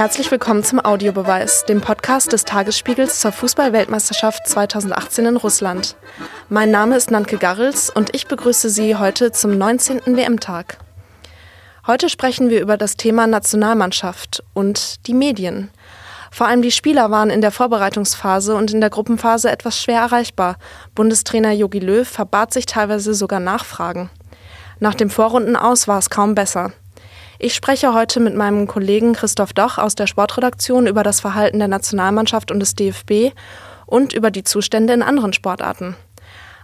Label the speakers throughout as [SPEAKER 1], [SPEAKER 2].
[SPEAKER 1] Herzlich willkommen zum Audiobeweis, dem Podcast des Tagesspiegels zur Fußball-Weltmeisterschaft 2018 in Russland. Mein Name ist Nanke Garrels und ich begrüße Sie heute zum 19. WM-Tag. Heute sprechen wir über das Thema Nationalmannschaft und die Medien. Vor allem die Spieler waren in der Vorbereitungsphase und in der Gruppenphase etwas schwer erreichbar. Bundestrainer Jogi Löw verbat sich teilweise sogar Nachfragen. Nach dem Vorrundenaus war es kaum besser. Ich spreche heute mit meinem Kollegen Christoph Doch aus der Sportredaktion über das Verhalten der Nationalmannschaft und des DFB und über die Zustände in anderen Sportarten.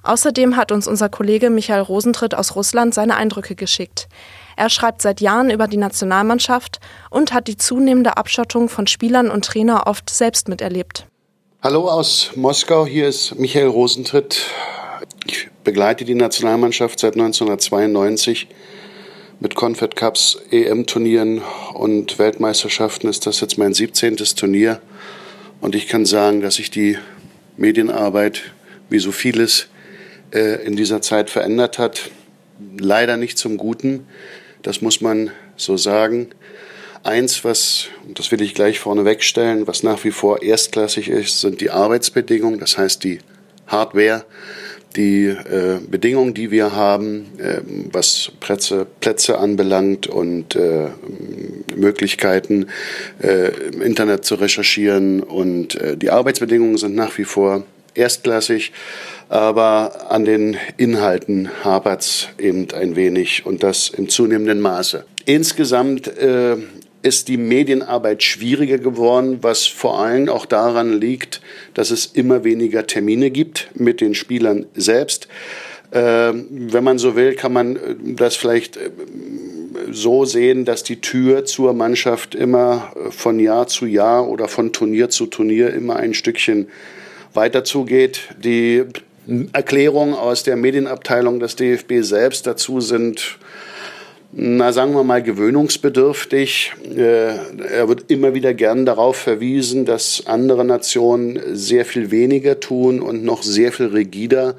[SPEAKER 1] Außerdem hat uns unser Kollege Michael Rosentritt aus Russland seine Eindrücke geschickt. Er schreibt seit Jahren über die Nationalmannschaft und hat die zunehmende Abschottung von Spielern und Trainer oft selbst miterlebt.
[SPEAKER 2] Hallo aus Moskau, hier ist Michael Rosentritt. Ich begleite die Nationalmannschaft seit 1992 mit Confed Cups, EM-Turnieren und Weltmeisterschaften ist das jetzt mein 17. Turnier. Und ich kann sagen, dass sich die Medienarbeit, wie so vieles, äh, in dieser Zeit verändert hat. Leider nicht zum Guten. Das muss man so sagen. Eins, was, und das will ich gleich vorneweg stellen, was nach wie vor erstklassig ist, sind die Arbeitsbedingungen, das heißt die Hardware, die äh, Bedingungen, die wir haben, äh, was Plätze, Plätze anbelangt und äh, Möglichkeiten äh, im Internet zu recherchieren. Und äh, die Arbeitsbedingungen sind nach wie vor erstklassig, aber an den Inhalten hapert es eben ein wenig und das im zunehmenden Maße. Insgesamt äh, ist die Medienarbeit schwieriger geworden, was vor allem auch daran liegt, dass es immer weniger Termine gibt mit den Spielern selbst. Äh, wenn man so will, kann man äh, das vielleicht äh, so sehen, dass die Tür zur Mannschaft immer äh, von Jahr zu Jahr oder von Turnier zu Turnier immer ein Stückchen weiter zugeht. Die Erklärungen aus der Medienabteilung des DFB selbst dazu sind na sagen wir mal, gewöhnungsbedürftig. Äh, er wird immer wieder gern darauf verwiesen, dass andere Nationen sehr viel weniger tun und noch sehr viel rigider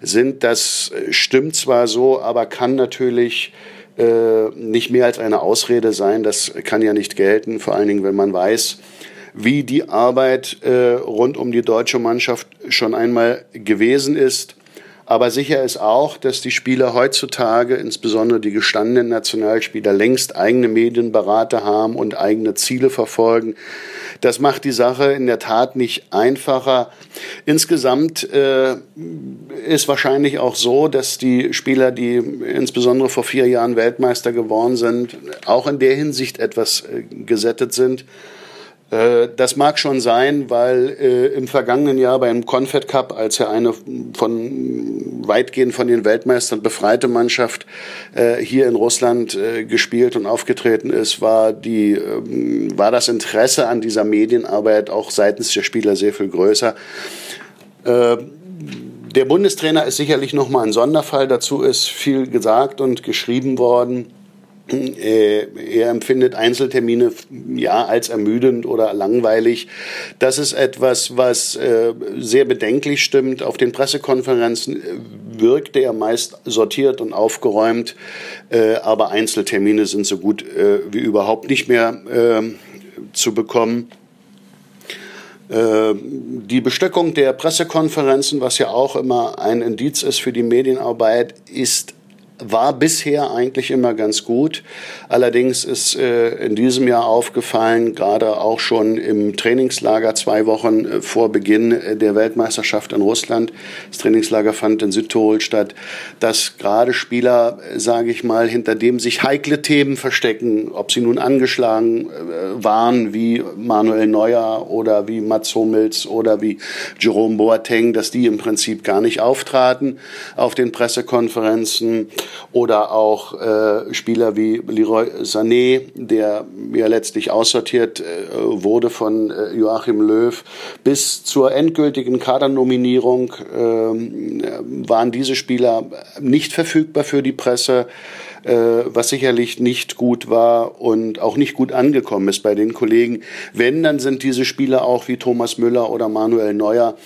[SPEAKER 2] sind. Das stimmt zwar so, aber kann natürlich äh, nicht mehr als eine Ausrede sein. Das kann ja nicht gelten, vor allen Dingen, wenn man weiß, wie die Arbeit äh, rund um die deutsche Mannschaft schon einmal gewesen ist. Aber sicher ist auch, dass die Spieler heutzutage, insbesondere die gestandenen Nationalspieler, längst eigene Medienberater haben und eigene Ziele verfolgen. Das macht die Sache in der Tat nicht einfacher. Insgesamt äh, ist wahrscheinlich auch so, dass die Spieler, die insbesondere vor vier Jahren Weltmeister geworden sind, auch in der Hinsicht etwas äh, gesättet sind. Äh, das mag schon sein, weil äh, im vergangenen Jahr beim Confed Cup, als er eine von weitgehend von den Weltmeistern befreite Mannschaft äh, hier in Russland äh, gespielt und aufgetreten ist, war die ähm, war das Interesse an dieser Medienarbeit auch seitens der Spieler sehr viel größer. Äh, der Bundestrainer ist sicherlich noch mal ein Sonderfall. Dazu ist viel gesagt und geschrieben worden. Äh, er empfindet Einzeltermine ja als ermüdend oder langweilig. Das ist etwas, was äh, sehr bedenklich stimmt. Auf den Pressekonferenzen äh, wirkte er meist sortiert und aufgeräumt, aber Einzeltermine sind so gut wie überhaupt nicht mehr ähm, zu bekommen. Die Bestöckung der Pressekonferenzen, was ja auch immer ein Indiz ist für die Medienarbeit, ist war bisher eigentlich immer ganz gut. Allerdings ist äh, in diesem Jahr aufgefallen, gerade auch schon im Trainingslager zwei Wochen äh, vor Beginn äh, der Weltmeisterschaft in Russland, das Trainingslager fand in Südtirol statt, dass gerade Spieler, äh, sage ich mal, hinter dem sich heikle Themen verstecken, ob sie nun angeschlagen äh, waren wie Manuel Neuer oder wie Mats Hummels oder wie Jerome Boateng, dass die im Prinzip gar nicht auftraten auf den Pressekonferenzen oder auch äh, Spieler wie Leroy Sané, der ja letztlich aussortiert äh, wurde von äh, Joachim Löw, bis zur endgültigen Kadernominierung äh, waren diese Spieler nicht verfügbar für die Presse äh, was sicherlich nicht gut war und auch nicht gut angekommen ist bei den Kollegen. Wenn, dann sind diese Spieler auch wie Thomas Müller oder Manuel Neuer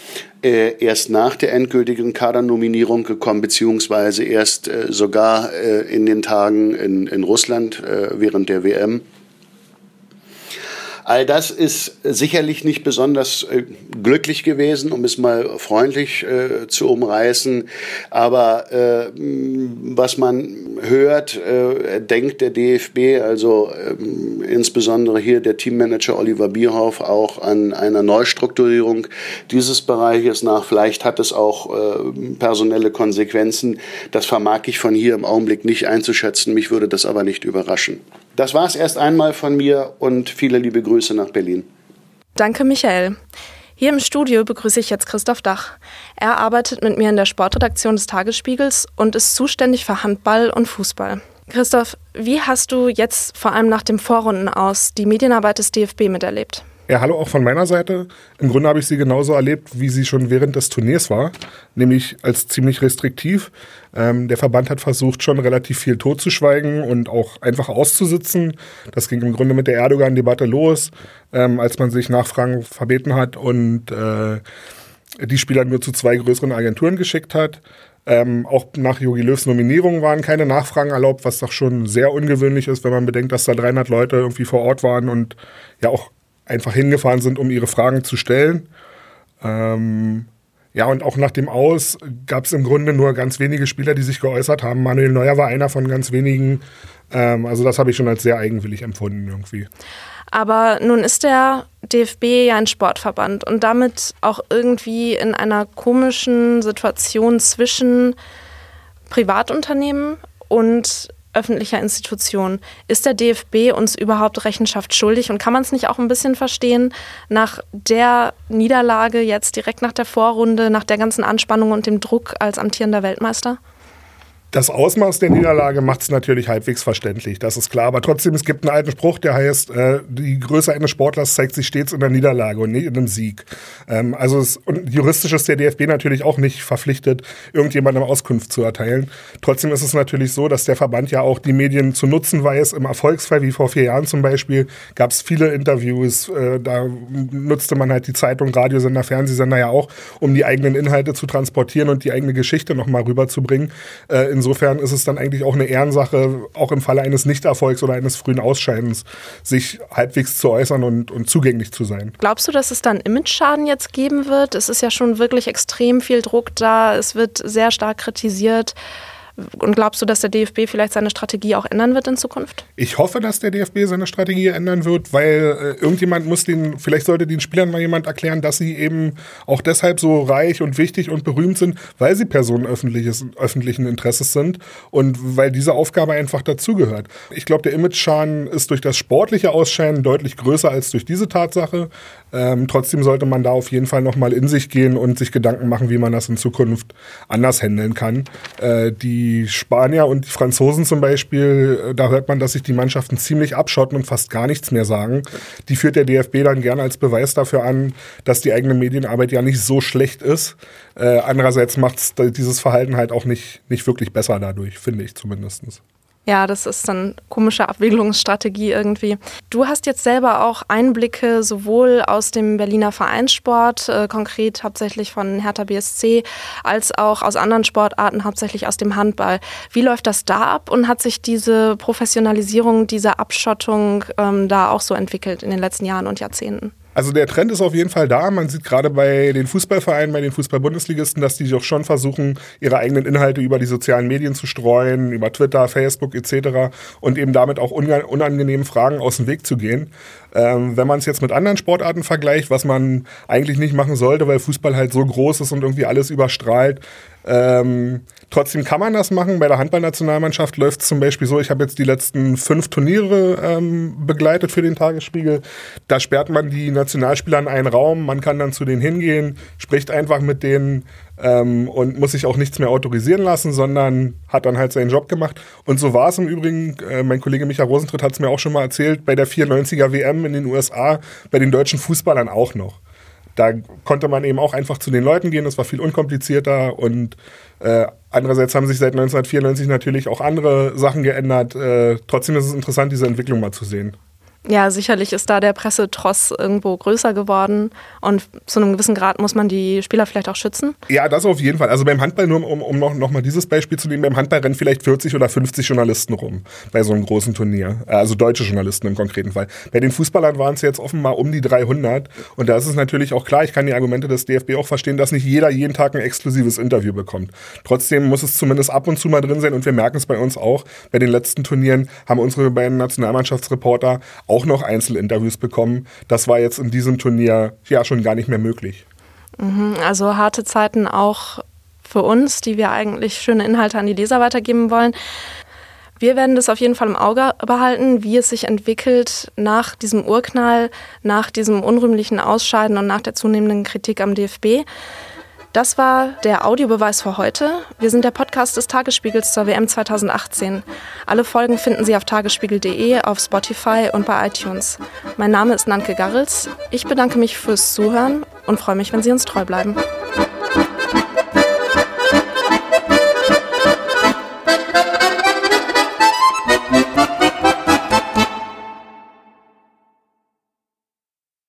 [SPEAKER 2] äh, erst nach der endgültigen Kadernominierung gekommen, beziehungsweise erst äh, sogar äh, in den Tagen in, in Russland äh, während der WM. All das ist sicherlich nicht besonders äh, glücklich gewesen, um es mal freundlich äh, zu umreißen. Aber äh, was man hört, äh, denkt der DFB, also ähm, insbesondere hier der Teammanager Oliver Bierhoff, auch an einer Neustrukturierung dieses Bereiches nach. Vielleicht hat es auch äh, personelle Konsequenzen. Das vermag ich von hier im Augenblick nicht einzuschätzen. Mich würde das aber nicht überraschen. Das war es erst einmal von mir und viele liebe Grüße nach Berlin.
[SPEAKER 1] Danke, Michael. Hier im Studio begrüße ich jetzt Christoph Dach. Er arbeitet mit mir in der Sportredaktion des Tagesspiegels und ist zuständig für Handball und Fußball. Christoph, wie hast du jetzt vor allem nach dem Vorrunden aus die Medienarbeit des DFB miterlebt?
[SPEAKER 3] Ja, hallo auch von meiner Seite. Im Grunde habe ich sie genauso erlebt, wie sie schon während des Turniers war, nämlich als ziemlich restriktiv. Ähm, der Verband hat versucht, schon relativ viel totzuschweigen und auch einfach auszusitzen. Das ging im Grunde mit der Erdogan-Debatte los, ähm, als man sich Nachfragen verbeten hat und äh, die Spieler nur zu zwei größeren Agenturen geschickt hat. Ähm, auch nach Jogi Löws Nominierung waren keine Nachfragen erlaubt, was doch schon sehr ungewöhnlich ist, wenn man bedenkt, dass da 300 Leute irgendwie vor Ort waren und ja auch einfach hingefahren sind, um ihre Fragen zu stellen. Ähm, ja, und auch nach dem Aus gab es im Grunde nur ganz wenige Spieler, die sich geäußert haben. Manuel Neuer war einer von ganz wenigen. Ähm, also das habe ich schon als sehr eigenwillig empfunden irgendwie.
[SPEAKER 1] Aber nun ist der DFB ja ein Sportverband und damit auch irgendwie in einer komischen Situation zwischen Privatunternehmen und öffentlicher Institution. Ist der DFB uns überhaupt Rechenschaft schuldig und kann man es nicht auch ein bisschen verstehen nach der Niederlage jetzt direkt nach der Vorrunde, nach der ganzen Anspannung und dem Druck als amtierender Weltmeister?
[SPEAKER 3] Das Ausmaß der Niederlage macht es natürlich halbwegs verständlich, das ist klar. Aber trotzdem, es gibt einen alten Spruch, der heißt, äh, die Größe eines Sportlers zeigt sich stets in der Niederlage und nicht in einem Sieg. Ähm, also es, und juristisch ist der DFB natürlich auch nicht verpflichtet, irgendjemandem Auskunft zu erteilen. Trotzdem ist es natürlich so, dass der Verband ja auch die Medien zu nutzen weiß. Im Erfolgsfall, wie vor vier Jahren zum Beispiel, gab es viele Interviews. Äh, da nutzte man halt die Zeitung, Radiosender, Fernsehsender ja auch, um die eigenen Inhalte zu transportieren und die eigene Geschichte nochmal rüberzubringen. Äh, insofern ist es dann eigentlich auch eine Ehrensache, auch im Falle eines Nichterfolgs oder eines frühen Ausscheidens, sich halbwegs zu äußern und, und zugänglich zu sein.
[SPEAKER 1] Glaubst du, dass es dann Image-Schaden jetzt geben wird? Es ist ja schon wirklich extrem viel Druck da. Es wird sehr stark kritisiert. Und glaubst du, dass der DFB vielleicht seine Strategie auch ändern wird in Zukunft?
[SPEAKER 3] Ich hoffe, dass der DFB seine Strategie ändern wird, weil äh, irgendjemand muss den, vielleicht sollte den Spielern mal jemand erklären, dass sie eben auch deshalb so reich und wichtig und berühmt sind, weil sie Personen öffentlichen Interesses sind und weil diese Aufgabe einfach dazugehört. Ich glaube, der Image-Schaden ist durch das sportliche Ausscheiden deutlich größer als durch diese Tatsache. Ähm, trotzdem sollte man da auf jeden Fall nochmal in sich gehen und sich Gedanken machen, wie man das in Zukunft anders handeln kann. Äh, die die Spanier und die Franzosen zum Beispiel, äh, da hört man, dass sich die Mannschaften ziemlich abschotten und fast gar nichts mehr sagen. Die führt der DFB dann gerne als Beweis dafür an, dass die eigene Medienarbeit ja nicht so schlecht ist. Äh, andererseits macht dieses Verhalten halt auch nicht, nicht wirklich besser dadurch, finde ich zumindest.
[SPEAKER 1] Ja, das ist dann komische Abwägungsstrategie irgendwie. Du hast jetzt selber auch Einblicke sowohl aus dem Berliner Vereinssport, äh, konkret hauptsächlich von Hertha BSC, als auch aus anderen Sportarten, hauptsächlich aus dem Handball. Wie läuft das da ab und hat sich diese Professionalisierung, diese Abschottung ähm, da auch so entwickelt in den letzten Jahren und Jahrzehnten?
[SPEAKER 3] Also der Trend ist auf jeden Fall da. Man sieht gerade bei den Fußballvereinen, bei den Fußball-Bundesligisten, dass die doch schon versuchen, ihre eigenen Inhalte über die sozialen Medien zu streuen, über Twitter, Facebook etc. und eben damit auch unangenehmen Fragen aus dem Weg zu gehen. Ähm, wenn man es jetzt mit anderen Sportarten vergleicht, was man eigentlich nicht machen sollte, weil Fußball halt so groß ist und irgendwie alles überstrahlt, ähm, trotzdem kann man das machen. Bei der Handballnationalmannschaft läuft es zum Beispiel so, ich habe jetzt die letzten fünf Turniere ähm, begleitet für den Tagesspiegel. Da sperrt man die Nationalspieler in einen Raum, man kann dann zu denen hingehen, spricht einfach mit denen ähm, und muss sich auch nichts mehr autorisieren lassen, sondern hat dann halt seinen Job gemacht. Und so war es im Übrigen, äh, mein Kollege Michael Rosentritt hat es mir auch schon mal erzählt, bei der 94er WM in den USA, bei den deutschen Fußballern auch noch da konnte man eben auch einfach zu den Leuten gehen, das war viel unkomplizierter und äh, andererseits haben sich seit 1994 natürlich auch andere Sachen geändert. Äh, trotzdem ist es interessant, diese Entwicklung mal zu sehen.
[SPEAKER 1] Ja, sicherlich ist da der Pressetross irgendwo größer geworden und zu einem gewissen Grad muss man die Spieler vielleicht auch schützen.
[SPEAKER 3] Ja, das auf jeden Fall. Also beim Handball, nur um, um noch, noch dieses Beispiel zu nehmen, beim Handball rennen vielleicht 40 oder 50 Journalisten rum bei so einem großen Turnier. Also deutsche Journalisten im konkreten Fall. Bei den Fußballern waren es jetzt offenbar um die 300 und da ist es natürlich auch klar, ich kann die Argumente des DFB auch verstehen, dass nicht jeder jeden Tag ein exklusives Interview bekommt. Trotzdem muss es zumindest ab und zu mal drin sein und wir merken es bei uns auch. Bei den letzten Turnieren haben unsere beiden Nationalmannschaftsreporter auch auch noch Einzelinterviews bekommen. Das war jetzt in diesem Turnier ja schon gar nicht mehr möglich.
[SPEAKER 1] Mhm, also harte Zeiten auch für uns, die wir eigentlich schöne Inhalte an die Leser weitergeben wollen. Wir werden das auf jeden Fall im Auge behalten, wie es sich entwickelt nach diesem Urknall, nach diesem unrühmlichen Ausscheiden und nach der zunehmenden Kritik am DFB. Das war der Audiobeweis für heute. Wir sind der Podcast des Tagesspiegels zur WM 2018. Alle Folgen finden Sie auf tagesspiegel.de, auf Spotify und bei iTunes. Mein Name ist Nanke Garrels. Ich bedanke mich fürs Zuhören und freue mich, wenn Sie uns treu bleiben.